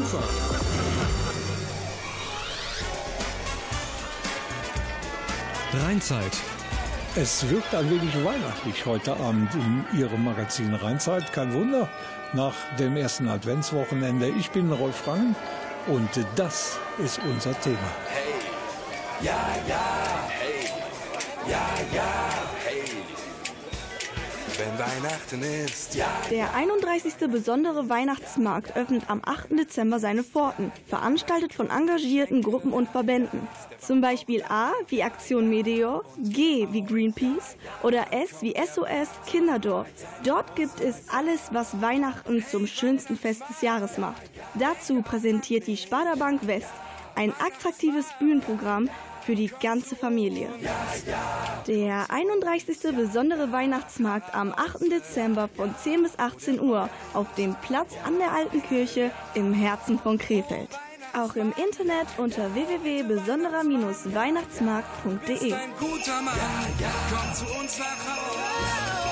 Ufer. Rheinzeit. Es wirkt ein wenig weihnachtlich heute Abend in Ihrem Magazin Rheinzeit. Kein Wunder, nach dem ersten Adventswochenende. Ich bin Rolf Rang und das ist unser Thema. Hey, ja, ja, hey, ja, ja, hey. Wenn Weihnachten ist, ja. Der 31. besondere Weihnachtsmarkt öffnet am 8. Dezember seine Pforten, veranstaltet von engagierten Gruppen und Verbänden. Zum Beispiel A wie Aktion Meteor, G wie Greenpeace oder S wie SOS Kinderdorf. Dort gibt es alles, was Weihnachten zum schönsten Fest des Jahres macht. Dazu präsentiert die Sparda Bank West ein attraktives Bühnenprogramm für die ganze Familie. Der 31. besondere Weihnachtsmarkt am 8. Dezember von 10 bis 18 Uhr auf dem Platz an der Alten Kirche im Herzen von Krefeld. Auch im Internet unter www.besonderer-weihnachtsmarkt.de. Guter Mann, kommt zu uns nach Hause.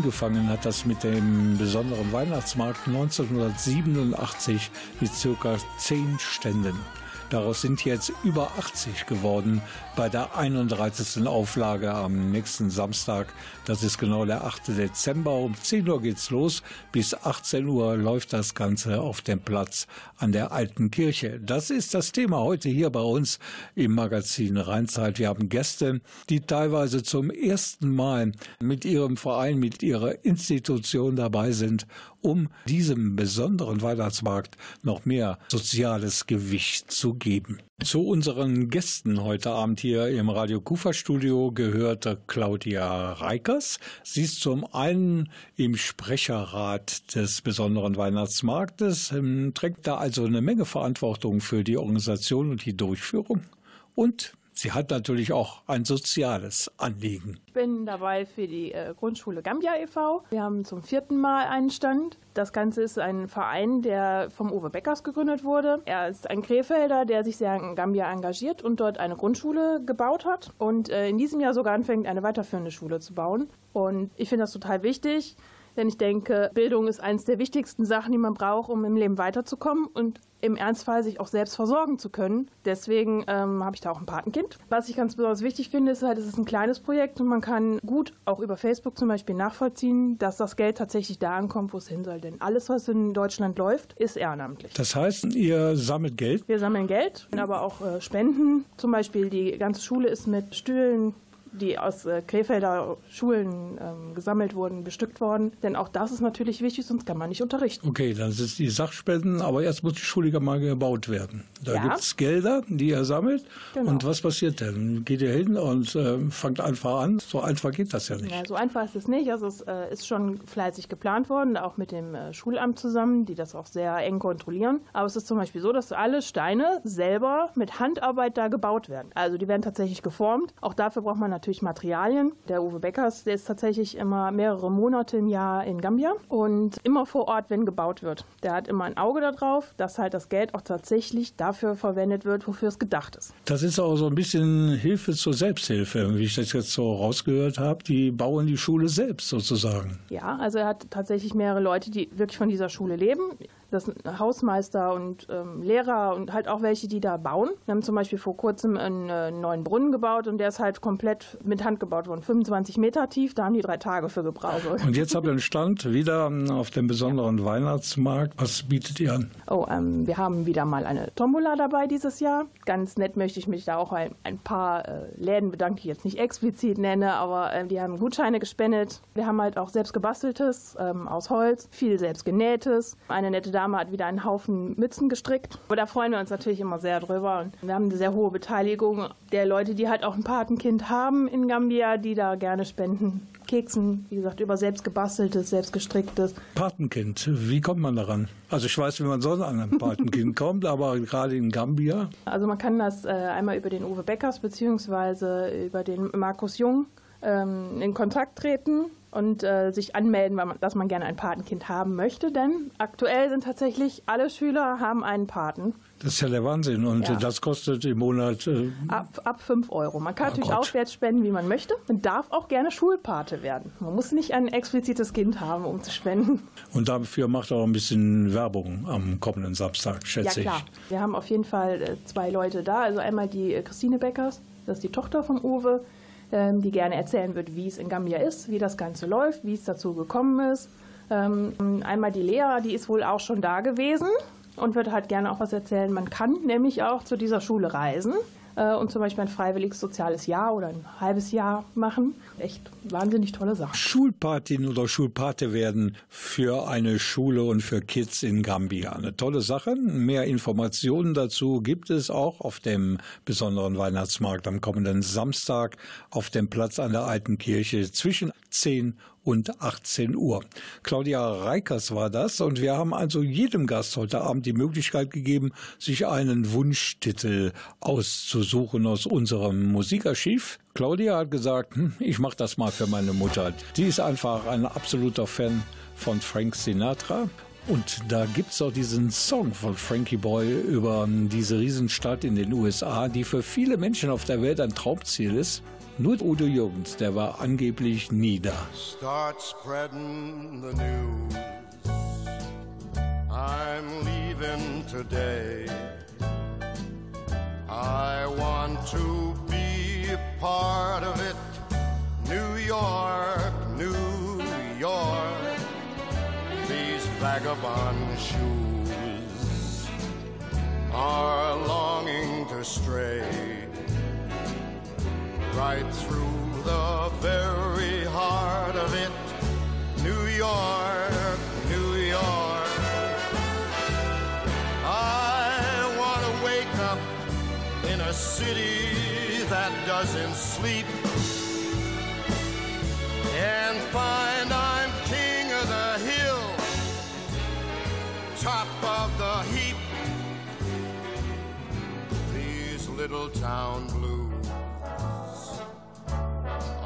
Angefangen hat das mit dem besonderen Weihnachtsmarkt 1987 mit circa 10 Ständen. Daraus sind jetzt über 80 geworden bei der 31. Auflage am nächsten Samstag. Das ist genau der 8. Dezember. Um 10 Uhr geht's los. Bis 18 Uhr läuft das Ganze auf dem Platz an der Alten Kirche. Das ist das Thema heute hier bei uns im Magazin Rheinzeit. Wir haben Gäste, die teilweise zum ersten Mal mit ihrem Verein, mit ihrer Institution dabei sind, um diesem besonderen Weihnachtsmarkt noch mehr soziales Gewicht zu geben. Zu unseren Gästen heute Abend hier im Radio Kufa Studio gehört Claudia Reikers. Sie ist zum einen im Sprecherrat des besonderen Weihnachtsmarktes, ähm, trägt da also eine Menge Verantwortung für die Organisation und die Durchführung. Und sie hat natürlich auch ein soziales Anliegen. Ich bin dabei für die äh, Grundschule Gambia e.V. Wir haben zum vierten Mal einen Stand. Das Ganze ist ein Verein, der vom Uwe Beckers gegründet wurde. Er ist ein Krefelder, der sich sehr in Gambia engagiert und dort eine Grundschule gebaut hat und äh, in diesem Jahr sogar anfängt, eine weiterführende Schule zu bauen. Und ich finde das total wichtig, denn ich denke, Bildung ist eines der wichtigsten Sachen, die man braucht, um im Leben weiterzukommen und im Ernstfall sich auch selbst versorgen zu können. Deswegen ähm, habe ich da auch ein Patenkind. Was ich ganz besonders wichtig finde, ist halt, es ist ein kleines Projekt und man kann gut auch über Facebook zum Beispiel nachvollziehen, dass das Geld tatsächlich da ankommt, wo es hin soll. Denn alles, was in Deutschland läuft, ist ehrenamtlich. Das heißt, ihr sammelt Geld? Wir sammeln Geld, aber auch äh, Spenden. Zum Beispiel die ganze Schule ist mit Stühlen die aus äh, Krefelder Schulen ähm, gesammelt wurden, bestückt worden. Denn auch das ist natürlich wichtig, sonst kann man nicht unterrichten. Okay, dann sind es die Sachspenden, aber erst muss die Schule mal gebaut werden. Da Ja. gibt es Gelder, die ihr sammelt. Genau. Und was passiert denn? Geht ihr hin und äh, fangt einfach an? So einfach geht das ja nicht. Ja, so einfach ist es nicht. Also es äh, ist schon fleißig geplant worden, auch mit dem äh, Schulamt zusammen, die das auch sehr eng kontrollieren. Aber es ist zum Beispiel so, dass alle Steine selber mit Handarbeit da gebaut werden. Also die werden tatsächlich geformt. Auch dafür braucht man natürlich Materialien. Der Uwe Beckers, der ist tatsächlich immer mehrere Monate im Jahr in Gambia und immer vor Ort, wenn gebaut wird. Der hat immer ein Auge darauf, dass halt das Geld auch tatsächlich dafür verwendet wird, wofür es gedacht ist. Das ist auch so ein bisschen Hilfe zur Selbsthilfe, wie ich das jetzt so rausgehört habe. Die bauen die Schule selbst sozusagen. Ja, also er hat tatsächlich mehrere Leute, die wirklich von dieser Schule leben. Das sind Hausmeister und ähm, Lehrer und halt auch welche, die da bauen. Wir haben zum Beispiel vor kurzem einen äh, neuen Brunnen gebaut und der ist halt komplett mit Hand gebaut worden. 25 Meter tief, da haben die drei Tage für gebraucht. Und jetzt habt ihr einen Stand wieder ähm, auf dem besonderen Weihnachtsmarkt. Was bietet ihr an? Oh, ähm, wir haben wieder mal eine Tombola dabei dieses Jahr. Ganz nett möchte ich mich da auch ein, ein paar äh, Läden bedanken, die ich jetzt nicht explizit nenne, aber äh, die haben Gutscheine gespendet. Wir haben halt auch selbst gebasteltes ähm, aus Holz, viel selbst genähtes. Eine nette Dame hat wieder einen Haufen Mützen gestrickt. Aber da freuen wir uns natürlich immer sehr drüber. Und wir haben eine sehr hohe Beteiligung der Leute, die halt auch ein Patenkind haben in Gambia, die da gerne spenden. Keksen, wie gesagt, über selbst gebasteltes, selbst gestricktes. Patenkind, wie kommt man daran? Also ich weiß, wie man sonst an ein Patenkind kommt, aber gerade in Gambia. Also man kann das äh, einmal über den Uwe Beckers beziehungsweise über den Markus Jung ähm, in Kontakt treten und äh, sich anmelden, weil man, dass man gerne ein Patenkind haben möchte. Denn aktuell sind tatsächlich alle Schüler haben einen Paten. Das ist ja der Wahnsinn. Und Ja. das kostet im Monat äh, Ab, ab 5 Euro. Man kann Oh natürlich Gott. aufwärts spenden, wie man möchte. Man darf auch gerne Schulpate werden. Man muss nicht ein explizites Kind haben, um zu spenden. Und dafür macht er auch ein bisschen Werbung am kommenden Samstag, schätze ja, klar. ich. Wir haben auf jeden Fall äh, zwei Leute da. Also einmal die äh, Christine Beckers, das ist die Tochter von Uwe, die gerne erzählen wird, wie es in Gambia ist, wie das Ganze läuft, wie es dazu gekommen ist. Ähm, einmal die Lea, die ist wohl auch schon da gewesen und wird halt gerne auch was erzählen. Man kann nämlich auch zu dieser Schule reisen und zum Beispiel ein freiwilliges soziales Jahr oder ein halbes Jahr machen. Echt wahnsinnig tolle Sache. Schulpatin oder Schulpate werden für eine Schule und für Kids in Gambia. Eine tolle Sache. Mehr Informationen dazu gibt es auch auf dem besonderen Weihnachtsmarkt am kommenden Samstag auf dem Platz an der Alten Kirche zwischen 10 und 18 Uhr. Claudia Reikers war das und wir haben also jedem Gast heute Abend die Möglichkeit gegeben, sich einen Wunschtitel auszusuchen aus unserem Musikarchiv. Claudia hat gesagt, hm, ich mache das mal für meine Mutter. Die ist einfach ein absoluter Fan von Frank Sinatra. Und da gibt's auch diesen Song von Frankie Boy über diese Riesenstadt in den USA, die für viele Menschen auf der Welt ein Traumziel ist. Nur Udo Jürgens, der war angeblich nie da. Start spreading the news. I'm leaving today. I want to be a part of it. New York, New York. These vagabond shoes are longing to stray right through the very heart of it. New York, New York. I want to wake up in a city that doesn't sleep and find I'm king of the hill, top of the heap. These little town blues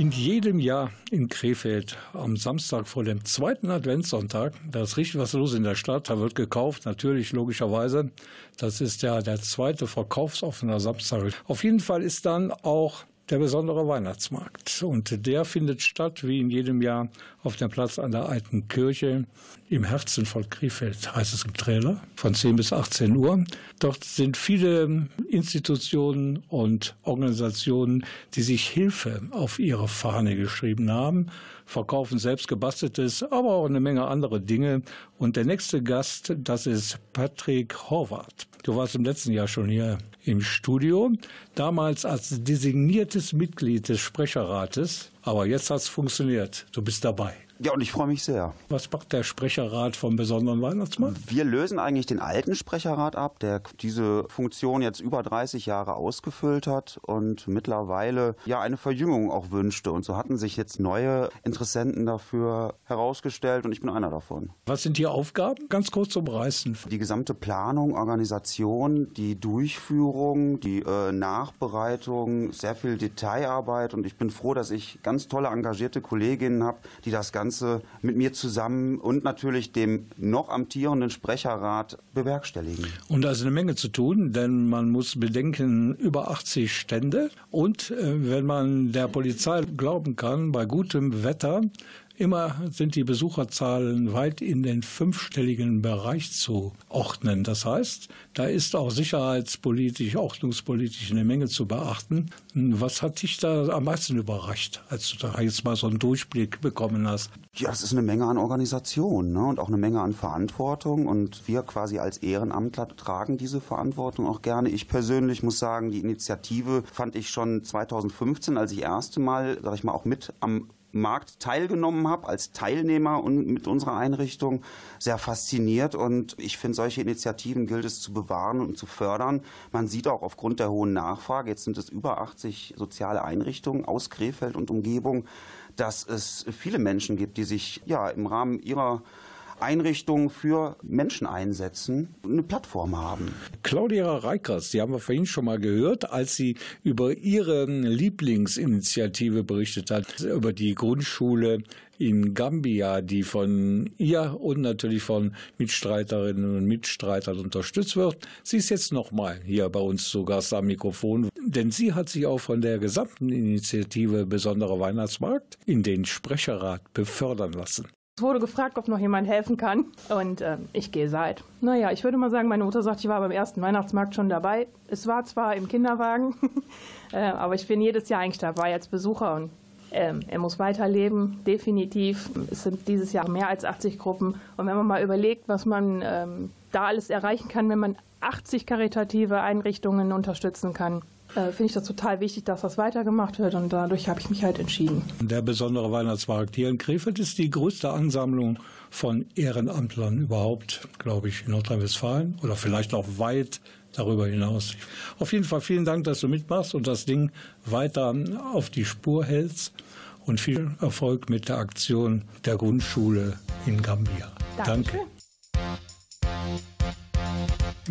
In jedem Jahr in Krefeld am Samstag vor dem zweiten Adventssonntag, da ist richtig was los in der Stadt, da wird gekauft, natürlich logischerweise. Das ist ja der zweite verkaufsoffener Samstag. Auf jeden Fall ist dann auch der besondere Weihnachtsmarkt. Und der findet statt, wie in jedem Jahr, auf dem Platz an der Alten Kirche im Herzen von Krefeld, heißt es im Trailer, von 10 bis 18 Uhr. Dort sind viele Institutionen und Organisationen, die sich Hilfe auf ihre Fahne geschrieben haben, verkaufen selbst gebasteltes, aber auch eine Menge andere Dinge. Und der nächste Gast, das ist Patrick Horvath. Du warst im letzten Jahr schon hier im Studio, damals als designiertes Mitglied des Sprecherrates, aber jetzt hat es funktioniert. Du bist dabei. Ja, und ich freue mich sehr. Was macht der Sprecherrat vom besonderen Weihnachtsmarkt? Wir lösen eigentlich den alten Sprecherrat ab, der diese Funktion jetzt über 30 Jahre ausgefüllt hat und mittlerweile ja eine Verjüngung auch wünschte. Und so hatten sich jetzt neue Interessenten dafür herausgestellt und ich bin einer davon. Was sind die Aufgaben? Ganz kurz umreißen. Die gesamte Planung, Organisation, die Durchführung, die äh, Nachbereitung, sehr viel Detailarbeit und ich bin froh, dass ich ganz tolle engagierte Kolleginnen habe, die das Ganze mit mir zusammen und natürlich dem noch amtierenden Sprecherrat bewerkstelligen. Und da ist eine Menge zu tun, denn man muss bedenken, über 80 Stände. Und äh, wenn man der Polizei glauben kann, bei gutem Wetter Immer sind die Besucherzahlen weit in den fünfstelligen Bereich zu ordnen. Das heißt, da ist auch sicherheitspolitisch, ordnungspolitisch eine Menge zu beachten. Was hat dich da am meisten überrascht, als du da jetzt mal so einen Durchblick bekommen hast? Ja, es ist eine Menge an Organisation ne? und auch eine Menge an Verantwortung. Und wir quasi als Ehrenamtler tragen diese Verantwortung auch gerne. Ich persönlich muss sagen, die Initiative fand ich schon 2015, als ich erste Mal, sag ich mal, auch mit am Markt teilgenommen habe, als Teilnehmer und mit unserer Einrichtung sehr fasziniert. Und ich finde, solche Initiativen gilt es zu bewahren und zu fördern. Man sieht auch aufgrund der hohen Nachfrage, jetzt sind es über 80 soziale Einrichtungen aus Krefeld und Umgebung, dass es viele Menschen gibt, die sich ja im Rahmen ihrer Einrichtungen für Menschen einsetzen, eine Plattform haben. Claudia Reikers, die haben wir vorhin schon mal gehört, als sie über ihre Lieblingsinitiative berichtet hat, über die Grundschule in Gambia, die von ihr und natürlich von Mitstreiterinnen und Mitstreitern unterstützt wird. Sie ist jetzt nochmal hier bei uns zu Gast am Mikrofon, denn sie hat sich auch von der gesamten Initiative Besonderer Weihnachtsmarkt in den Sprecherrat befördern lassen. Es wurde gefragt, ob noch jemand helfen kann und äh, ich gehe seit. Naja, ich würde mal sagen, meine Mutter sagt, ich war beim ersten Weihnachtsmarkt schon dabei. Es war zwar im Kinderwagen, äh, aber ich bin jedes Jahr eigentlich dabei als Besucher und ähm, er muss weiterleben, definitiv. Es sind dieses Jahr mehr als 80 Gruppen. Und wenn man mal überlegt, was man ähm, da alles erreichen kann, wenn man 80 karitative Einrichtungen unterstützen kann, äh, finde ich das total wichtig, dass das weitergemacht wird. Und dadurch habe ich mich halt entschieden. Der besondere Weihnachtsmarkt hier in Krefeld ist die größte Ansammlung von Ehrenamtlern überhaupt, glaube ich, in Nordrhein-Westfalen oder vielleicht auch weit darüber hinaus. Auf jeden Fall vielen Dank, dass du mitmachst und das Ding weiter auf die Spur hältst und viel Erfolg mit der Aktion der Grundschule in Gambia. Dankeschön. Danke.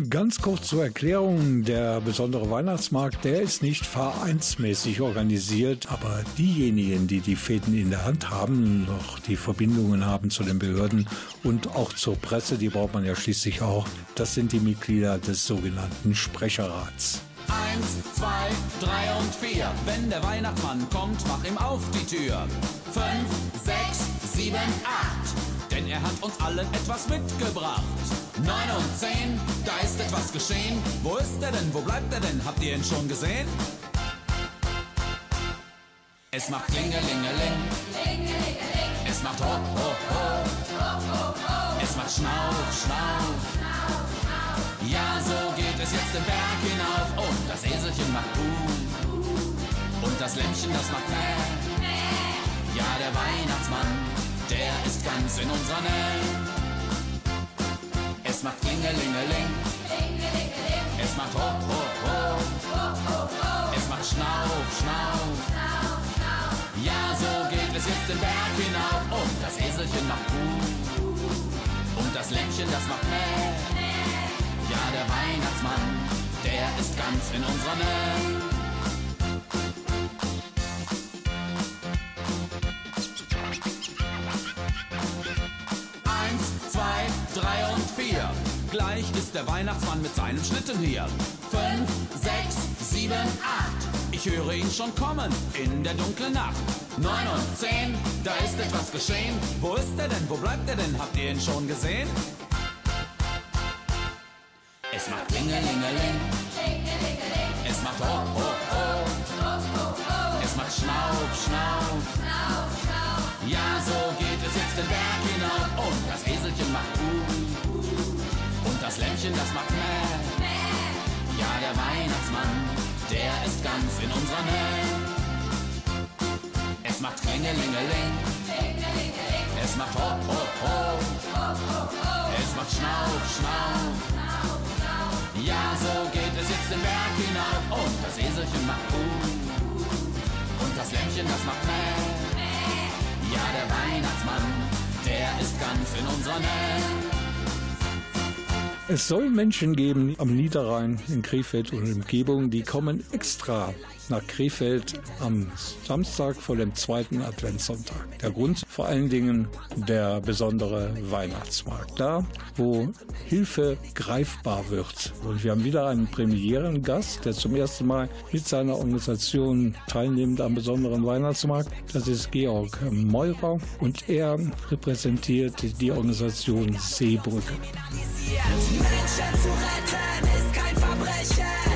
Ganz kurz zur Erklärung, der besondere Weihnachtsmarkt, der ist nicht vereinsmäßig organisiert, aber diejenigen, die die Fäden in der Hand haben, noch die Verbindungen haben zu den Behörden und auch zur Presse, die braucht man ja schließlich auch, das sind die Mitglieder des sogenannten Sprecherrats. Eins, zwei, drei und vier. Wenn der Weihnachtsmann kommt, mach ihm auf die Tür. Fünf, sechs, sieben, acht. Denn er hat uns allen etwas mitgebracht. Neun und zehn, da ist etwas geschehen. Wo ist er denn? Wo bleibt er denn? Habt ihr ihn schon gesehen? Es macht Klingelingeling. Es macht Ho, Ho, Ho. Es macht Schnauf, Schnauf. Ja, so geht es jetzt den Berg hinauf. Und das Eselchen macht Buh. Und das Lämmchen, das macht Mäh. Ja, der Weihnachtsmann, der ist ganz in unserer Nähe. Es macht Klingelingeling. Es macht Ho, Ho, Ho. Es macht Schnauf, Schnauf. Ja, so geht es jetzt den Berg hinauf. Und das Eselchen macht Buh. Und das Lämmchen, das macht Mäh. Ja, der Weihnachtsmann, der ist ganz in unserer Nähe. Gleich ist der Weihnachtsmann mit seinem Schlitten hier. Fünf, sechs, sieben, acht. Ich höre ihn schon kommen in der dunklen Nacht. Neun und zehn, da ist etwas geschehen. Wo ist er denn? Wo bleibt er denn? Habt ihr ihn schon gesehen? Es macht Klingelingeling. Es macht Ho, Ho, Ho. Es macht Schnauf, Schnauf. Ja, so geht es jetzt den Berg hinauf. Und das Eselchen macht Uh. Und das macht Mäh. Ja, der Weihnachtsmann, der ist ganz in unserer Nähe. Es macht Klingelingeling. Es macht Ho, Ho, Ho. Es macht Schnauf, Schnauf. Ja, so geht es jetzt den Berg hinauf und das Eselchen macht Uh. Und das Lämmchen, das macht Mäh. Ja, der Weihnachtsmann, der ist ganz in unserer Nähe. Es soll Menschen geben am Niederrhein, in Krefeld und Umgebung, die kommen extra nach Krefeld am Samstag vor dem zweiten Adventssonntag. Der Grund vor allen Dingen der besondere Weihnachtsmarkt. Da, wo Hilfe greifbar wird. Und wir haben wieder einen Premierengast, der zum ersten Mal mit seiner Organisation teilnimmt am besonderen Weihnachtsmarkt. Das ist Georg Meurer und er repräsentiert die Organisation Seebrücke. Menschen zu retten ist kein Verbrechen.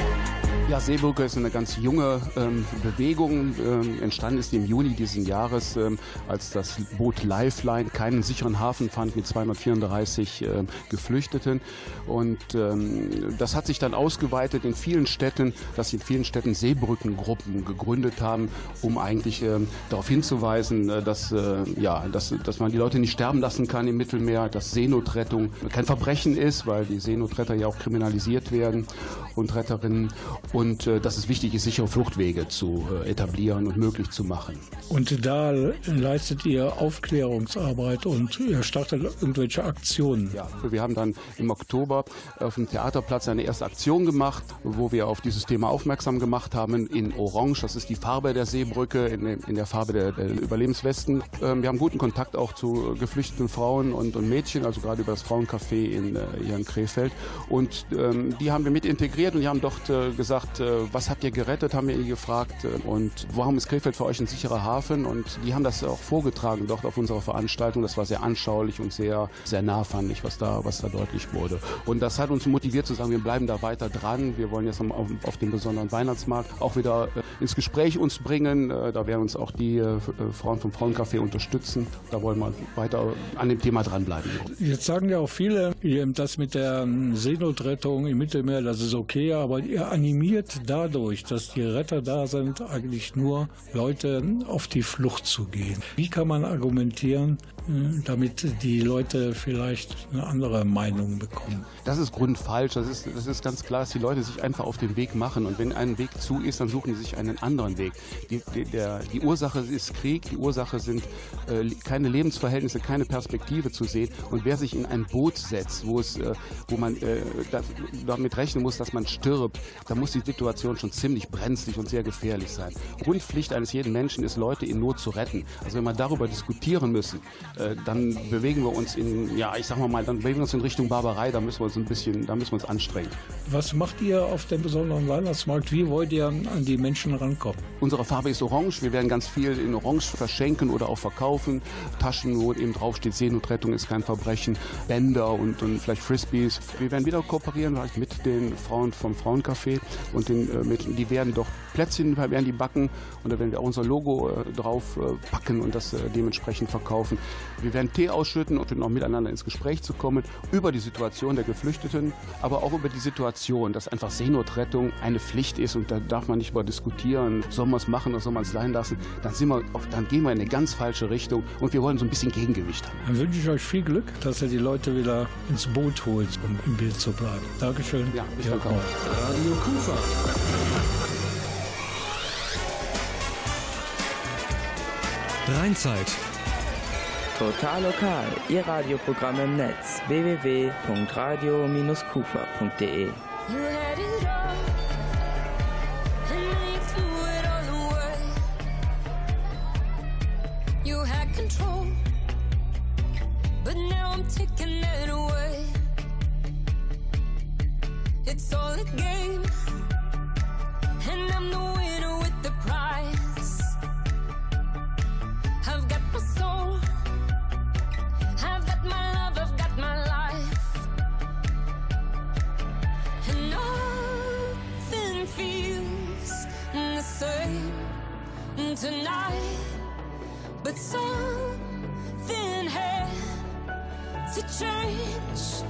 Ja, Seebrücke ist eine ganz junge ähm, Bewegung. Ähm, entstanden ist die im Juni diesen Jahres, ähm, als das Boot Lifeline keinen sicheren Hafen fand mit 234 ähm, Geflüchteten. Und ähm, das hat sich dann ausgeweitet in vielen Städten, dass sie in vielen Städten Seebrückengruppen gegründet haben, um eigentlich ähm, darauf hinzuweisen, äh, dass, äh, ja, dass, dass man die Leute nicht sterben lassen kann im Mittelmeer, dass Seenotrettung kein Verbrechen ist, weil die Seenotretter ja auch kriminalisiert werden und Retterinnen. Und äh, dass es wichtig ist, sichere Fluchtwege zu äh, etablieren und möglich zu machen. Und da leistet ihr Aufklärungsarbeit und ihr startet irgendwelche Aktionen. Ja, wir haben dann im Oktober auf dem Theaterplatz eine erste Aktion gemacht, wo wir auf dieses Thema aufmerksam gemacht haben in Orange. Das ist die Farbe der Seebrücke, in, in der Farbe der, der Überlebenswesten. Ähm, wir haben guten Kontakt auch zu geflüchteten Frauen und, und Mädchen, also gerade über das Frauencafé in, äh, hier in Krefeld. Und ähm, die haben wir mit integriert und die haben dort äh, gesagt, äh, was habt ihr gerettet, haben wir ihr gefragt. Und warum ist Krefeld für euch ein sicherer Hafen? Und die haben das auch vorgetragen dort auf unserer Veranstaltung. Das war sehr anschaulich und sehr, sehr nah, fand ich, was da, was da deutlich wurde. Und das hat uns motiviert zu sagen, wir bleiben da weiter dran. Wir wollen jetzt auf, auf dem besonderen Weihnachtsmarkt auch wieder äh, ins Gespräch uns bringen. Äh, da werden uns auch die Frauen vom Frauencafé unterstützen. Da wollen wir weiter an dem Thema dranbleiben. Jetzt sagen ja auch viele, das mit der ähm, Seenotrettung im Mittelmeer, das ist okay, aber ihr animiert dadurch, dass die Retter da sind, eigentlich nur Leute auf die Flucht zu gehen. Wie kann man argumentieren, damit die Leute vielleicht eine andere Meinung bekommen? Das ist grundfalsch. Das ist, das ist ganz klar, dass die Leute sich einfach auf den Weg machen. Und wenn ein Weg zu ist, dann suchen sie sich einen anderen Weg. Die, die, der, die Ursache ist Krieg, die Ursache sind äh, keine Lebensverhältnisse, keine Perspektive zu sehen. Und wer sich in ein Boot setzt, wo, es, äh, wo man äh, da, damit rechnen muss, dass man stirbt, da muss die Situation schon ziemlich brenzlig und sehr gefährlich sein. Grundpflicht eines jeden Menschen ist, Leute in Not zu retten. Also wenn wir darüber diskutieren müssen, äh, dann bewegen wir uns in, ja, ich sag mal, mal, dann bewegen wir uns in Richtung Barbarei, da müssen wir uns ein bisschen, da müssen wir uns anstrengen. Was macht ihr auf dem besonderen Weihnachtsmarkt? Wie wollt ihr an die Menschen rankommen? Unsere Farbe ist orange. Wir werden ganz viel in Orange verschenken oder auch verkaufen. Taschen, wo eben draufsteht, Seenotrettung ist kein Verbrechen, Bänder und, und vielleicht Frisbees. Wir werden wieder kooperieren vielleicht mit den Frauen vom Frauencafé und den, äh, mit, die werden doch Plätzchen werden die backen und da werden wir auch unser Logo äh, drauf äh, packen und das äh, dementsprechend verkaufen. Wir werden Tee ausschütten und auch miteinander ins Gespräch zu kommen über die Situation der Geflüchteten, aber auch über die Situation, dass einfach Seenotrettung eine Pflicht ist und da darf man nicht über diskutieren, soll man es machen oder soll man es sein lassen. Dann, sind wir auf, dann gehen wir in eine ganz falsche Richtung und wir wollen so ein bisschen Gegengewicht haben. Dann wünsche ich euch viel Glück, dass ihr die Leute wieder ins Boot holt, um im Bild zu bleiben. Dankeschön. Ja, ich danke auch. Radio Kufa. Rheinzeit. Total lokal, Ihr Radioprogramm im Netz. www.radio-kufa.de. It's all a game, and I'm the winner with the prize. And nothing feels the same tonight, but something had to change.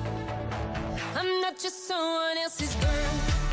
I'm not just someone else's girl.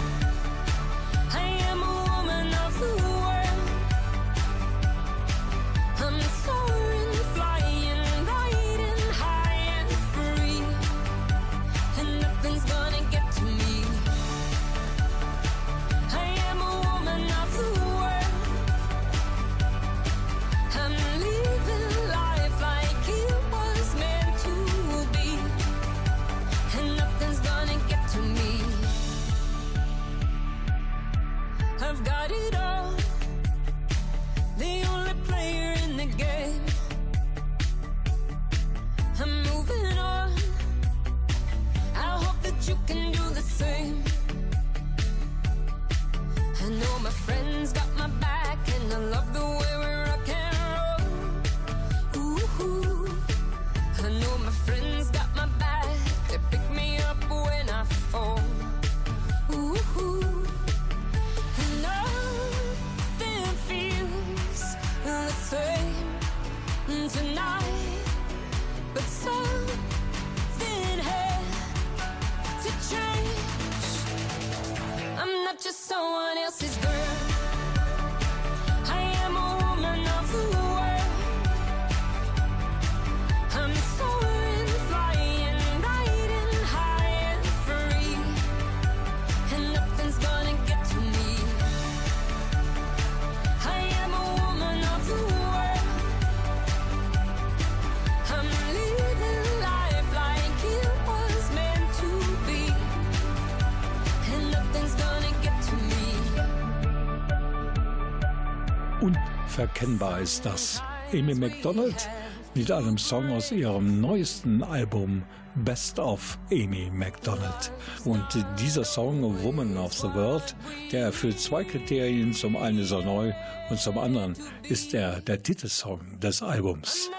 Verkennbar ist das. Amy MacDonald mit einem Song aus ihrem neuesten Album Best of Amy MacDonald. Und dieser Song Woman of the World, der erfüllt zwei Kriterien. Zum einen ist er neu und zum anderen ist er der Titelsong des Albums.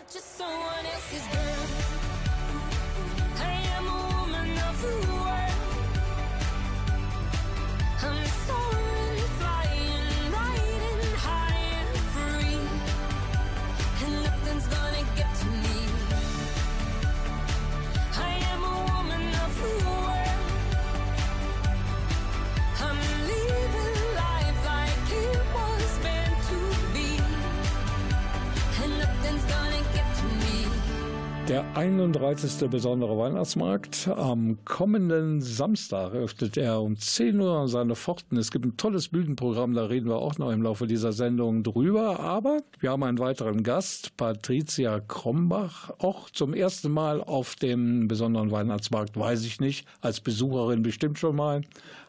31. besondere Weihnachtsmarkt. Am kommenden Samstag öffnet er um 10 Uhr seine Pforten. Es gibt ein tolles Bühnenprogramm, da reden wir auch noch im Laufe dieser Sendung drüber. Aber wir haben einen weiteren Gast, Patricia Krombach, auch zum ersten Mal auf dem besonderen Weihnachtsmarkt, weiß ich nicht, als Besucherin bestimmt schon mal.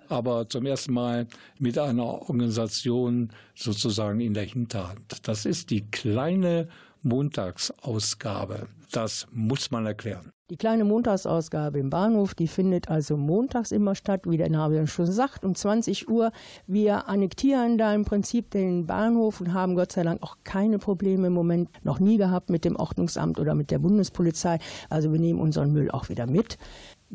Aber zum ersten Mal mit einer Organisation sozusagen in der Hinterhand. Das ist die kleine Montagsausgabe. Das muss man erklären. Die kleine Montagsausgabe im Bahnhof, die findet also montags immer statt, wie der Name schon sagt, um 20 Uhr. Wir annektieren da im Prinzip den Bahnhof und haben Gott sei Dank auch keine Probleme im Moment noch nie gehabt mit dem Ordnungsamt oder mit der Bundespolizei. Also wir nehmen unseren Müll auch wieder mit.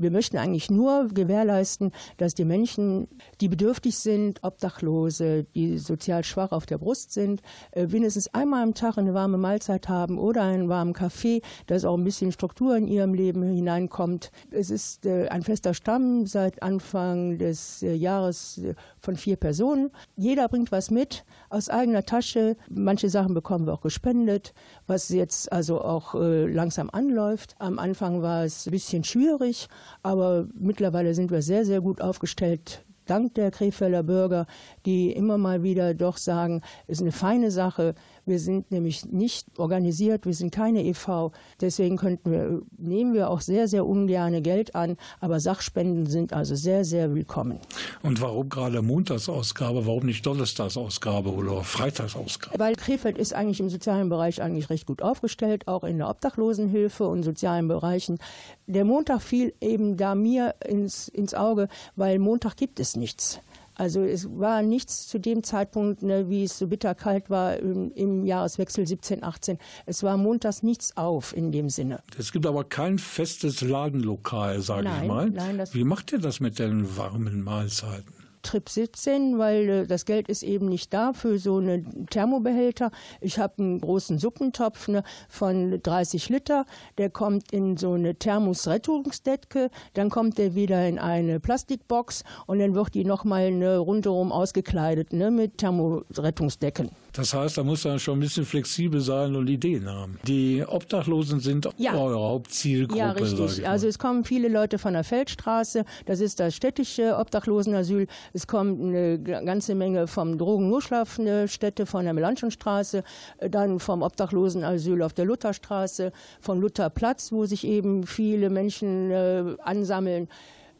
Wir möchten eigentlich nur gewährleisten, dass die Menschen, die bedürftig sind, Obdachlose, die sozial schwach auf der Brust sind, äh, wenigstens einmal am Tag eine warme Mahlzeit haben oder einen warmen Kaffee, dass auch ein bisschen Struktur in ihrem Leben hineinkommt. Es ist äh, ein fester Stamm seit Anfang des äh, Jahres von vier Personen. Jeder bringt was mit aus eigener Tasche. Manche Sachen bekommen wir auch gespendet, was jetzt also auch langsam anläuft. Am Anfang war es ein bisschen schwierig, aber mittlerweile sind wir sehr, sehr gut aufgestellt. Dank der Krefelder Bürger, die immer mal wieder doch sagen, es ist eine feine Sache. Wir sind nämlich nicht organisiert, wir sind keine e.V. Deswegen könnten wir, nehmen wir auch sehr, sehr ungerne Geld an, aber Sachspenden sind also sehr, sehr willkommen. Und warum gerade Montagsausgabe, warum nicht Donnerstagsausgabe oder Freitagsausgabe? Weil Krefeld ist eigentlich im sozialen Bereich eigentlich recht gut aufgestellt, auch in der Obdachlosenhilfe und sozialen Bereichen. Der Montag fiel eben da mir ins, ins Auge, weil Montag gibt es nichts. Also es war nichts zu dem Zeitpunkt, ne, wie es so bitterkalt war im, im Jahreswechsel 17, 18. Es war montags nichts auf in dem Sinne. Es gibt aber kein festes Ladenlokal, sage ich mal. nein, das- Wie macht ihr das mit den warmen Mahlzeiten? Trip 17, weil äh, das Geld ist eben nicht da für so eine Thermobehälter. Ich habe einen großen Suppentopf ne, von 30 Liter, der kommt in so eine Thermosrettungsdecke, dann kommt der wieder in eine Plastikbox und dann wird die nochmal ne, rundherum ausgekleidet ne, mit Thermorettungsdecken. Das heißt, da muss man schon ein bisschen flexibel sein und Ideen haben. Die Obdachlosen sind Ja. eure Hauptzielgruppe. Ja, richtig. Also es kommen viele Leute von der Feldstraße, das ist das städtische Obdachlosenasyl. Es kommt eine ganze Menge vom Drogen-Nurschlafstätte von der Melanchonstraße, äh, dann vom Obdachlosenasyl auf der Lutherstraße, vom Lutherplatz, wo sich eben viele Menschen äh, ansammeln.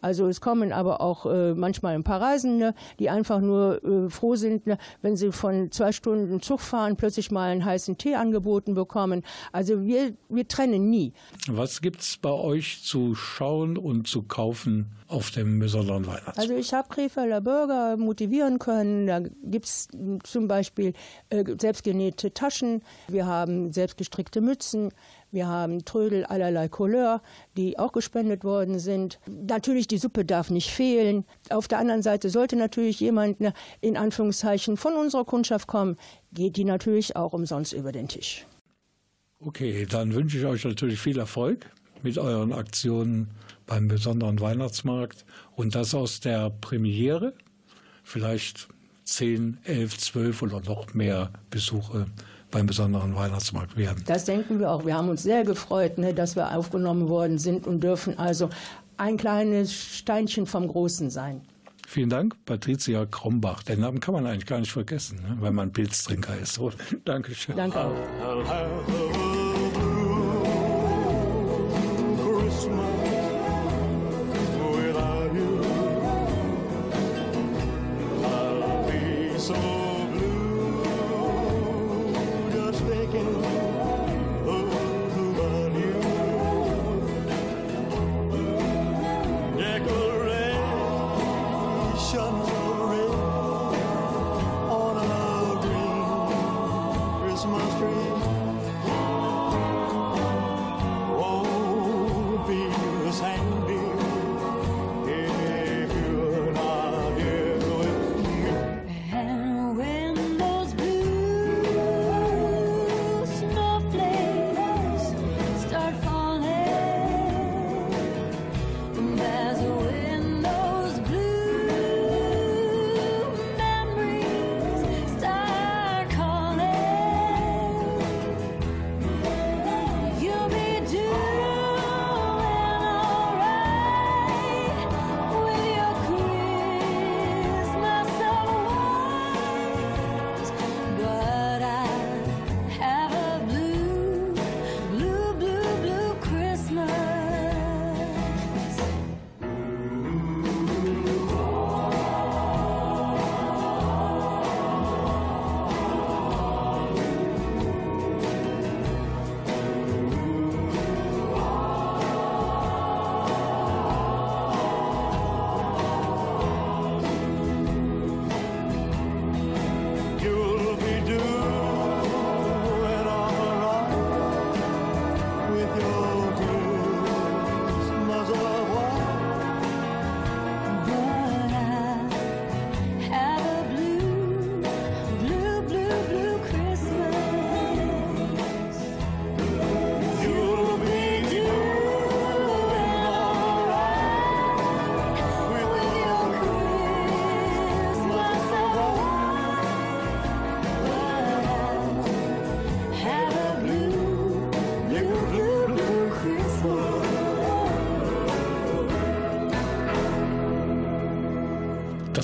Also es kommen aber auch äh, manchmal ein paar Reisende, die einfach nur äh, froh sind, ne, wenn sie von zwei Stunden Zug fahren, plötzlich mal einen heißen Tee angeboten bekommen. Also wir, wir trennen nie. Was gibt's bei euch zu schauen und zu kaufen auf dem besonderen Weihnachtsmarkt? Also ich habe Krefelder Bürger motivieren können. Da gibt es zum Beispiel äh, selbstgenähte Taschen, wir haben selbstgestrickte Mützen, wir haben Trödel allerlei Couleur, die auch gespendet worden sind. Natürlich, die Suppe darf nicht fehlen. Auf der anderen Seite sollte natürlich jemand ne, in Anführungszeichen von unserer Kundschaft kommen, geht die natürlich auch umsonst über den Tisch. Okay, dann wünsche ich euch natürlich viel Erfolg mit euren Aktionen beim besonderen Weihnachtsmarkt und das aus der Premiere. Vielleicht 10, 11, 12 oder noch mehr Besuche beim besonderen Weihnachtsmarkt werden. Das denken wir auch. Wir haben uns sehr gefreut, ne, dass wir aufgenommen worden sind und dürfen also ein kleines Steinchen vom Großen sein. Vielen Dank, Patricia Krombach. Den Namen kann man eigentlich gar nicht vergessen, ne, wenn man Pilztrinker ist. Dankeschön. Danke auch.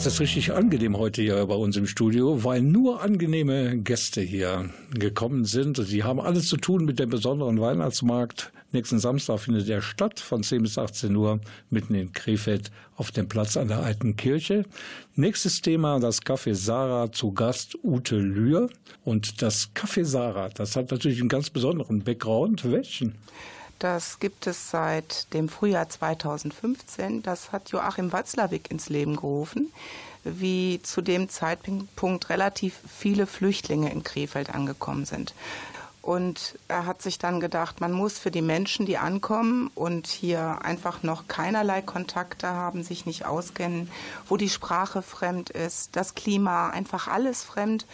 Das ist richtig angenehm heute hier bei uns im Studio, weil nur angenehme Gäste hier gekommen sind. Sie haben alles zu tun mit dem besonderen Weihnachtsmarkt. Nächsten Samstag findet er statt von 10 bis 18 Uhr mitten in Krefeld auf dem Platz an der Alten Kirche. Nächstes Thema, das Café Sarah zu Gast Ute Lühr. Und das Café Sarah, das hat natürlich einen ganz besonderen Background. Welchen? Das gibt es seit dem Frühjahr 2015. Das hat Joachim Watzlawick ins Leben gerufen, wie zu dem Zeitpunkt relativ viele Flüchtlinge in Krefeld angekommen sind. Und er hat sich dann gedacht, man muss für die Menschen, die ankommen und hier einfach noch keinerlei Kontakte haben, sich nicht auskennen, wo die Sprache fremd ist, das Klima, einfach alles fremd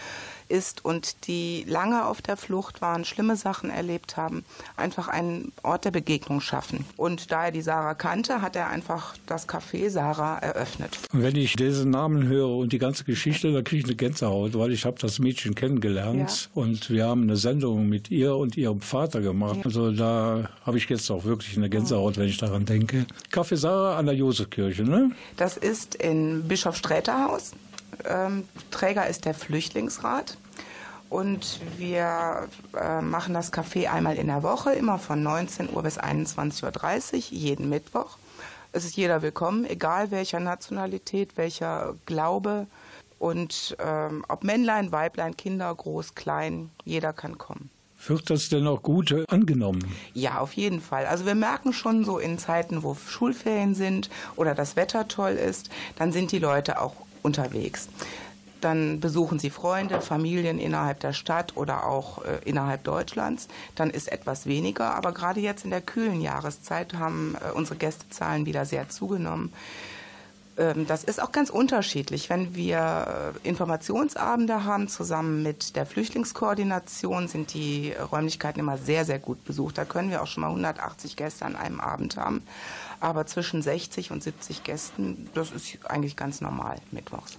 ist und die lange auf der Flucht waren, schlimme Sachen erlebt haben, einfach einen Ort der Begegnung schaffen. Und da er die Sarah kannte, hat er einfach das Café Sarah eröffnet. Und wenn ich diesen Namen höre und die ganze Geschichte, dann kriege ich eine Gänsehaut, weil ich habe das Mädchen kennengelernt Ja. und wir haben eine Sendung mit ihr und ihrem Vater gemacht. Also da habe ich jetzt auch wirklich eine Gänsehaut, wenn ich daran denke. Café Sarah an der Josefkirche, ne? Das ist in Bischof Sträter Haus. Ähm, Träger ist der Flüchtlingsrat. Und wir äh, machen das Café einmal in der Woche, immer von 19 Uhr bis 21.30 Uhr, jeden Mittwoch. Es ist jeder willkommen, egal welcher Nationalität, welcher Glaube und ähm, ob Männlein, Weiblein, Kinder, groß, klein, jeder kann kommen. Wird das denn auch gut angenommen? Ja, auf jeden Fall. Also wir merken schon so in Zeiten, wo Schulferien sind oder das Wetter toll ist, dann sind die Leute auch unterwegs. Dann besuchen sie Freunde, Familien innerhalb der Stadt oder auch äh, innerhalb Deutschlands. Dann ist etwas weniger. Aber gerade jetzt in der kühlen Jahreszeit haben äh, unsere Gästezahlen wieder sehr zugenommen. Ähm, Das ist auch ganz unterschiedlich. Wenn wir äh, Informationsabende haben, zusammen mit der Flüchtlingskoordination, sind die Räumlichkeiten immer sehr, sehr gut besucht. Da können wir auch schon mal 180 Gäste an einem Abend haben. Aber zwischen 60 und 70 Gästen, das ist eigentlich ganz normal mittwochs.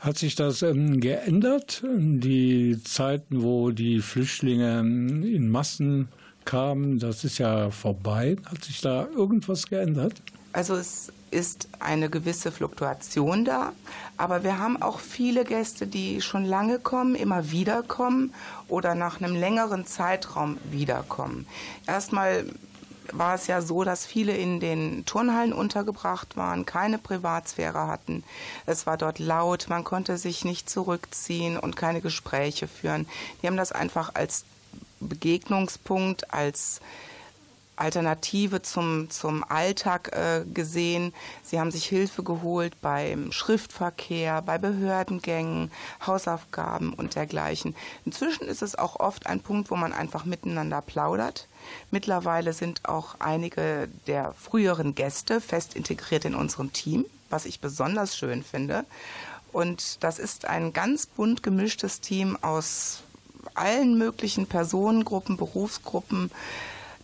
Hat sich das ähm, geändert? Die Zeiten, wo die Flüchtlinge ähm, in Massen kamen, das ist ja vorbei. Hat sich da irgendwas geändert? Also es ist eine gewisse Fluktuation da, aber wir haben auch viele Gäste, die schon lange kommen, immer wieder kommen oder nach einem längeren Zeitraum wiederkommen. Erstmal war es ja so, dass viele in den Turnhallen untergebracht waren, keine Privatsphäre hatten. Es war dort laut, man konnte sich nicht zurückziehen und keine Gespräche führen. Die haben das einfach als Begegnungspunkt, als Alternative zum, zum Alltag äh, gesehen. Sie haben sich Hilfe geholt beim Schriftverkehr, bei Behördengängen, Hausaufgaben und dergleichen. Inzwischen ist es auch oft ein Punkt, wo man einfach miteinander plaudert. Mittlerweile sind auch einige der früheren Gäste fest integriert in unserem Team, was ich besonders schön finde. Und das ist ein ganz bunt gemischtes Team aus allen möglichen Personengruppen, Berufsgruppen,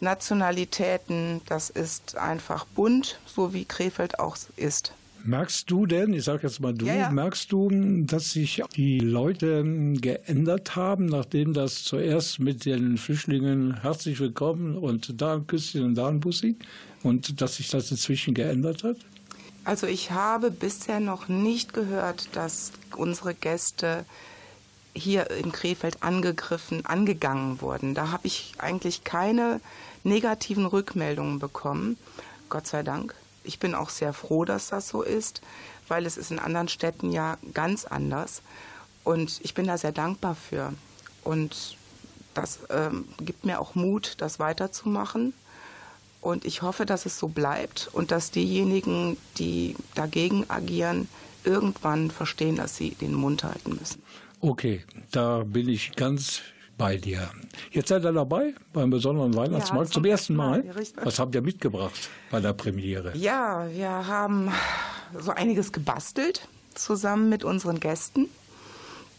Nationalitäten. Das ist einfach bunt, so wie Krefeld auch ist. Merkst du denn, ich sage jetzt mal du, Ja, ja. merkst du, dass sich die Leute geändert haben, nachdem das zuerst mit den Flüchtlingen herzlich willkommen und da ein Küsschen und da ein Bussi und dass sich das inzwischen geändert hat? Also ich habe bisher noch nicht gehört, dass unsere Gäste hier in Krefeld angegriffen, angegangen wurden. Da habe ich eigentlich keine negativen Rückmeldungen bekommen. Gott sei Dank. Ich bin auch sehr froh, dass das so ist, weil es ist in anderen Städten ja ganz anders. Und ich bin da sehr dankbar für. Und das ähm, gibt mir auch Mut, das weiterzumachen. Und ich hoffe, dass es so bleibt und dass diejenigen, die dagegen agieren, irgendwann verstehen, dass sie den Mund halten müssen. Okay, da bin ich ganz bei dir. Jetzt seid ihr dabei beim besonderen Weihnachtsmarkt zum zum ersten Mal. Mal. Was habt ihr mitgebracht bei der Premiere? Ja, wir haben so einiges gebastelt zusammen mit unseren Gästen.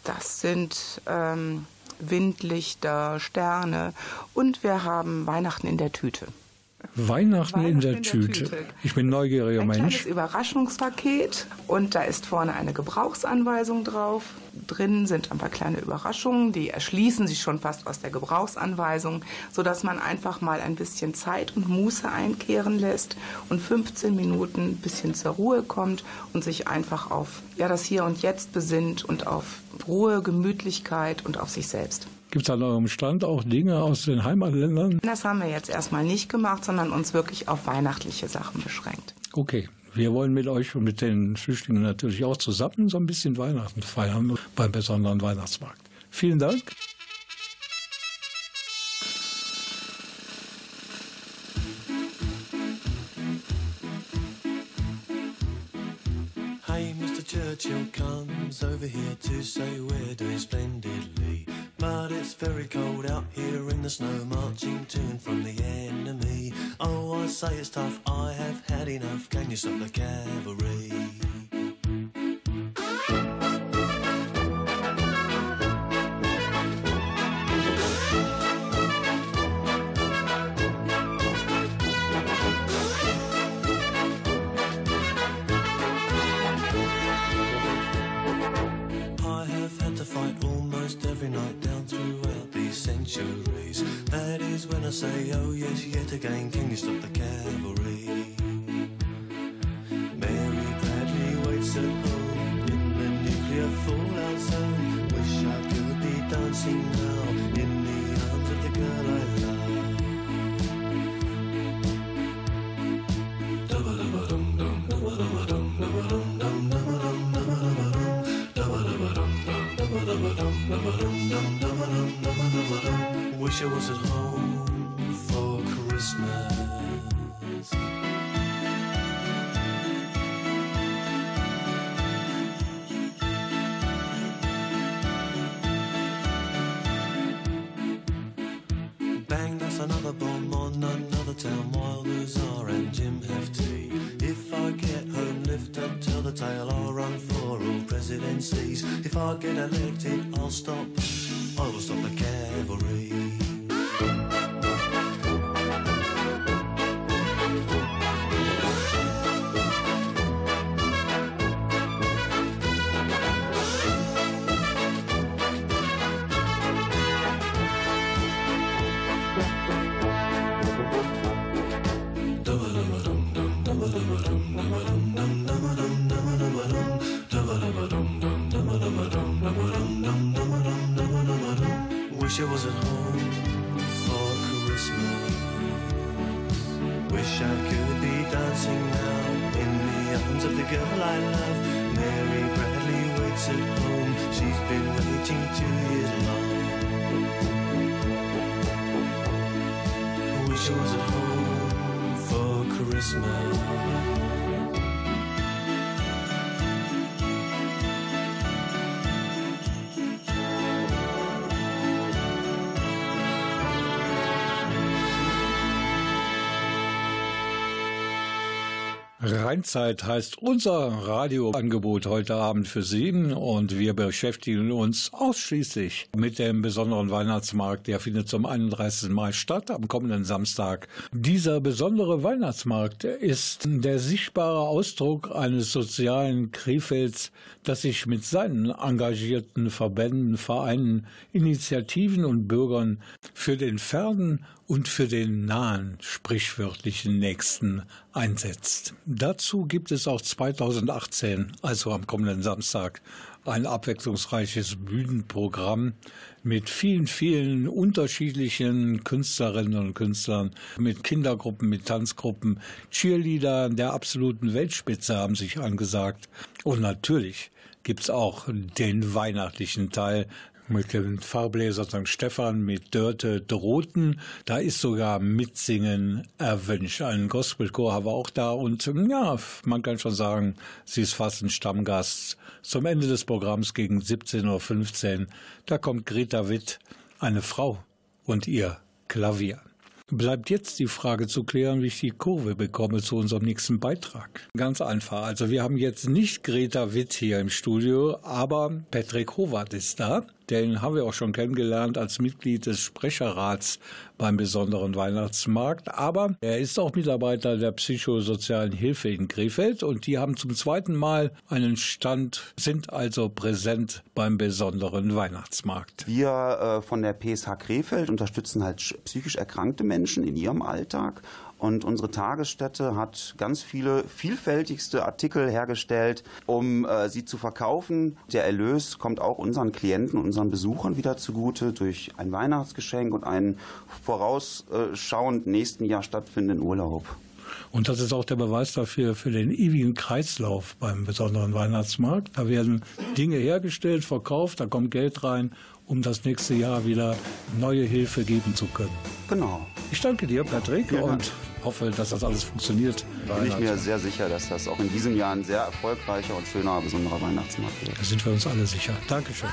Das sind ähm, Windlichter, Sterne und wir haben Weihnachten in der Tüte. Weihnachten, in der, Tüte. Ich bin neugieriger Ein Mensch. kleines Überraschungspaket und da ist vorne eine Gebrauchsanweisung drauf. Drin sind ein paar kleine Überraschungen, die erschließen sich schon fast aus der Gebrauchsanweisung, sodass man einfach mal ein bisschen Zeit und Muße einkehren lässt und 15 Minuten ein bisschen zur Ruhe kommt und sich einfach auf ja, das Hier und Jetzt besinnt und auf Ruhe, Gemütlichkeit und auf sich selbst. Gibt es an eurem Stand auch Dinge aus den Heimatländern? Das haben wir jetzt erstmal nicht gemacht, sondern uns wirklich auf weihnachtliche Sachen beschränkt. Okay. Wir wollen mit euch und mit den Flüchtlingen natürlich auch zusammen so ein bisschen Weihnachten feiern beim besonderen Weihnachtsmarkt. Vielen Dank. Hey, Mr. Churchill comes over here to say very cold out here in the snow, marching to and from the enemy. Oh, I say it's tough, I have had enough. Can you stop the cavalry? gang another bomb on another town while Luzar and Jim have tea. If I get home, lift up, tell the tale, I'll run for all presidencies. If I get elected, Rheinzeit heißt unser Radioangebot heute Abend für Sie und wir beschäftigen uns ausschließlich mit dem besonderen Weihnachtsmarkt. Der findet zum 31. Mai statt, am kommenden Samstag. Dieser besondere Weihnachtsmarkt ist der sichtbare Ausdruck eines sozialen Krefelds, das sich mit seinen engagierten Verbänden, Vereinen, Initiativen und Bürgern für den fernen und für den nahen, sprichwörtlichen Nächsten einsetzt. Dazu gibt es auch 2018, also am kommenden Samstag, ein abwechslungsreiches Bühnenprogramm mit vielen, vielen unterschiedlichen Künstlerinnen und Künstlern, mit Kindergruppen, mit Tanzgruppen, Cheerleader der absoluten Weltspitze haben sich angesagt. Und natürlich gibt's auch den weihnachtlichen Teil mit dem Farbläser St. Stefan, mit Dörte Droten. Da ist sogar Mitsingen erwünscht. Ein Gospelchor haben wir auch da und ja, man kann schon sagen, sie ist fast ein Stammgast. Zum Ende des Programms gegen 17.15 Uhr, da kommt Greta Witt, eine Frau und ihr Klavier. Bleibt jetzt die Frage zu klären, wie ich die Kurve bekomme zu unserem nächsten Beitrag. Ganz einfach. Also wir haben jetzt nicht Greta Witt hier im Studio, aber Patrick Howard ist da. Den haben wir auch schon kennengelernt als Mitglied des Sprecherrats beim besonderen Weihnachtsmarkt. Aber er ist auch Mitarbeiter der psychosozialen Hilfe in Krefeld und die haben zum zweiten Mal einen Stand, sind also präsent beim besonderen Weihnachtsmarkt. Wir äh, von der PSH Krefeld unterstützen halt sch- psychisch erkrankte Menschen in ihrem Alltag. Und unsere Tagesstätte hat ganz viele vielfältigste Artikel hergestellt, um äh, sie zu verkaufen. Der Erlös kommt auch unseren Klienten, unseren Besuchern wieder zugute durch ein Weihnachtsgeschenk und einen vorausschauend nächsten Jahr stattfindenden Urlaub. Und das ist auch der Beweis dafür, für den ewigen Kreislauf beim besonderen Weihnachtsmarkt. Da werden Dinge hergestellt, verkauft, da kommt Geld rein, um das nächste Jahr wieder neue Hilfe geben zu können. Genau. Ich danke dir, Patrick, Ja. und hoffe, dass das alles funktioniert. Bin ich mir sehr sicher, dass das auch in diesem Jahr ein sehr erfolgreicher und schöner, besonderer Weihnachtsmarkt wird. Da sind wir uns alle sicher. Dankeschön.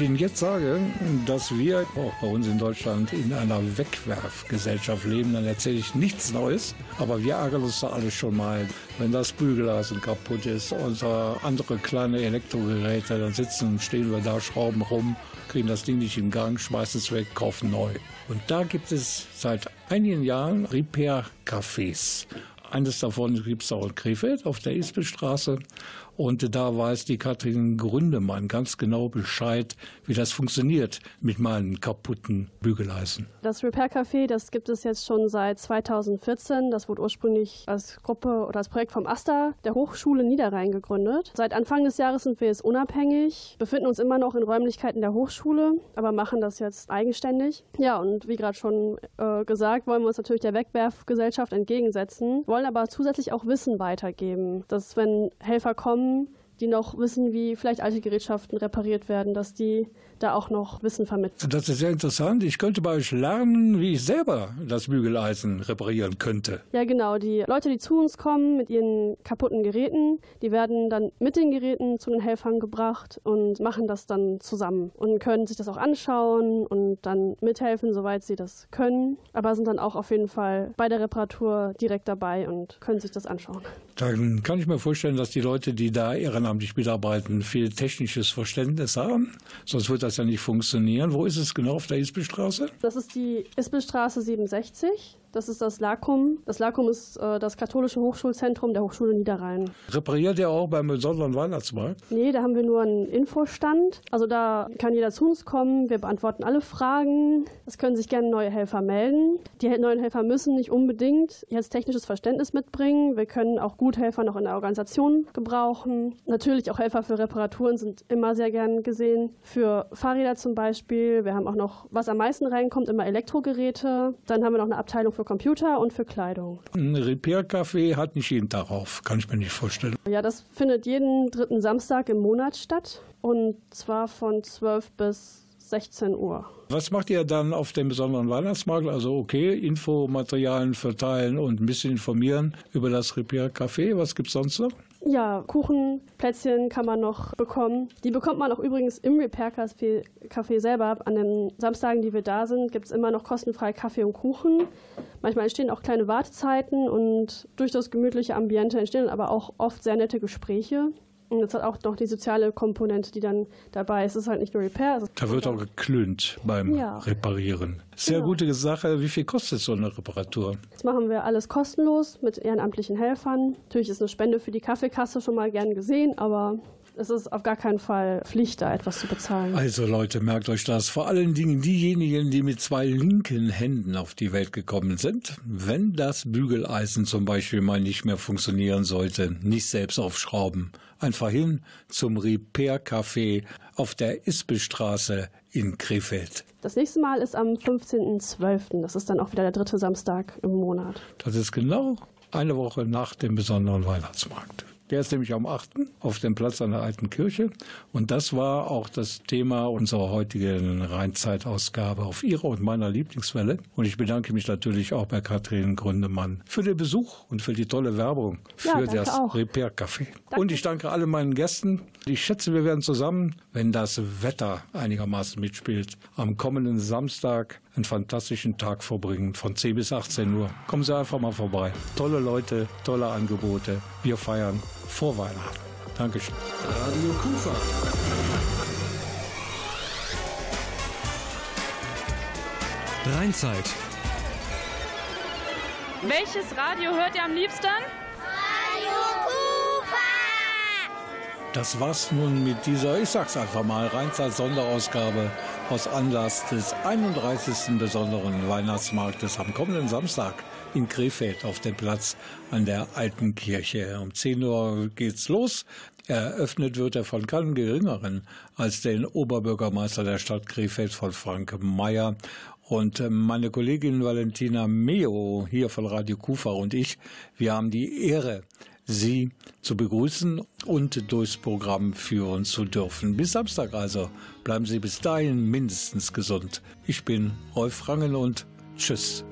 Ich Ihnen jetzt sage, dass wir auch bei uns in Deutschland in einer Wegwerfgesellschaft leben, dann erzähle ich nichts Neues. Aber wir ärgern uns da alle schon mal, wenn das Bügeleisen kaputt ist und andere kleine Elektrogeräte, dann sitzen und stehen wir da, schrauben rum, kriegen das Ding nicht in Gang, schmeißen es weg, kaufen neu. Und da gibt es seit einigen Jahren Repair-Cafés. Eines davon gibt es auch in Krefeld auf der Ispelstraße. Und da weiß die Katrin Gründemann ganz genau Bescheid, wie das funktioniert mit meinen kaputten Bügeleisen. Das Repair Café, das gibt es jetzt schon seit 2014. Das wurde ursprünglich als Gruppe oder als Projekt vom AStA der Hochschule Niederrhein gegründet. Seit Anfang des Jahres sind wir jetzt unabhängig, befinden uns immer noch in Räumlichkeiten der Hochschule, aber machen das jetzt eigenständig. Ja, und wie gerade schon äh, gesagt, wollen wir uns natürlich der Wegwerfgesellschaft entgegensetzen, wollen aber zusätzlich auch Wissen weitergeben, dass wenn Helfer kommen, die noch wissen, wie vielleicht alte Gerätschaften repariert werden, dass die da auch noch Wissen vermitteln. Das ist sehr interessant. Ich könnte bei euch lernen, wie ich selber das Bügeleisen reparieren könnte. Ja, genau. Die Leute, die zu uns kommen mit ihren kaputten Geräten, die werden dann mit den Geräten zu den Helfern gebracht und machen das dann zusammen und können sich das auch anschauen und dann mithelfen, soweit sie das können. Aber sind dann auch auf jeden Fall bei der Reparatur direkt dabei und können sich das anschauen. Dann kann ich mir vorstellen, dass die Leute, die da ehrenamtlich mitarbeiten, viel technisches Verständnis haben. Sonst wird das ja nicht funktionieren. Wo ist es genau auf der Ispelstraße? Das ist die Ispelstraße 67. Das ist das LACUM. Das LACUM ist äh, das katholische Hochschulzentrum der Hochschule Niederrhein. Repariert ihr auch beim besonderen Weihnachtsmarkt? Nee, da haben wir nur einen Infostand. Also da kann jeder zu uns kommen. Wir beantworten alle Fragen. Es können sich gerne neue Helfer melden. Die neuen Helfer müssen nicht unbedingt jetzt technisches Verständnis mitbringen. Wir können auch gut Helfer noch in der Organisation gebrauchen. Natürlich auch Helfer für Reparaturen sind immer sehr gern gesehen. Für Fahrräder zum Beispiel. Wir haben auch noch, was am meisten reinkommt, immer Elektrogeräte. Dann haben wir noch eine Abteilung für Computer und für Kleidung. Ein Repair-Café hat nicht jeden Tag auf, kann ich mir nicht vorstellen. Ja, das findet jeden dritten Samstag im Monat statt. Und zwar von 12 bis 16 Uhr. Was macht ihr dann auf dem besonderen Weihnachtsmarkt? Also okay, Infomaterialien verteilen und ein bisschen informieren über das Repair-Café. Was gibt's sonst noch? Ja, Kuchen, Plätzchen kann man noch bekommen. Die bekommt man auch übrigens im Repair-Café Café selber. An den Samstagen, die wir da sind, gibt es immer noch kostenfrei Kaffee und Kuchen. Manchmal entstehen auch kleine Wartezeiten und durch das gemütliche Ambiente entstehen aber auch oft sehr nette Gespräche. Und es hat auch noch die soziale Komponente, die dann dabei ist. Es ist halt nicht nur Repair. Da wird auch geklönt beim Ja. Reparieren. Sehr Genau. gute Sache. Wie viel kostet so eine Reparatur? Jetzt machen wir alles kostenlos mit ehrenamtlichen Helfern. Natürlich ist eine Spende für die Kaffeekasse schon mal gern gesehen, aber es ist auf gar keinen Fall Pflicht, da etwas zu bezahlen. Also Leute, merkt euch das. Vor allen Dingen diejenigen, die mit zwei linken Händen auf die Welt gekommen sind. Wenn das Bügeleisen zum Beispiel mal nicht mehr funktionieren sollte, nicht selbst aufschrauben. Einfach hin zum Repair-Café auf der Ispelstraße in Krefeld. Das nächste Mal ist am 15.12. Das ist dann auch wieder der dritte Samstag im Monat. Das ist genau eine Woche nach dem besonderen Weihnachtsmarkt. Der ist nämlich am 8. auf dem Platz an der alten Kirche. Und das war auch das Thema unserer heutigen Rheinzeitausgabe auf ihrer und meiner Lieblingswelle. Und ich bedanke mich natürlich auch bei Katrin Gründemann für den Besuch und für die tolle Werbung Ja, für danke das auch. Repair Café. Und ich danke alle meinen Gästen. Ich schätze, wir werden zusammen, wenn das Wetter einigermaßen mitspielt, am kommenden Samstag einen fantastischen Tag verbringen von 10 bis 18 Uhr. Kommen Sie einfach mal vorbei. Tolle Leute, tolle Angebote. Wir feiern vor Weihnachten. Dankeschön. Radio Kufa. Rheinzeit. Welches Radio hört ihr am liebsten? Das war's nun mit dieser, ich sag's einfach mal, Rheinzeit Sonderausgabe aus Anlass des 31. besonderen Weihnachtsmarktes am kommenden Samstag in Krefeld auf dem Platz an der Alten Kirche. Um 10 Uhr geht's los. Eröffnet wird er von keinem Geringeren als den Oberbürgermeister der Stadt Krefeld von Frank Mayer. Und äh, meine Kollegin Valentina Meo hier von Radio Kufa und ich, wir haben die Ehre, Sie zu begrüßen und durchs Programm führen zu dürfen. Bis Samstag also. Bleiben Sie bis dahin mindestens gesund. Ich bin Rolf Rangen und tschüss.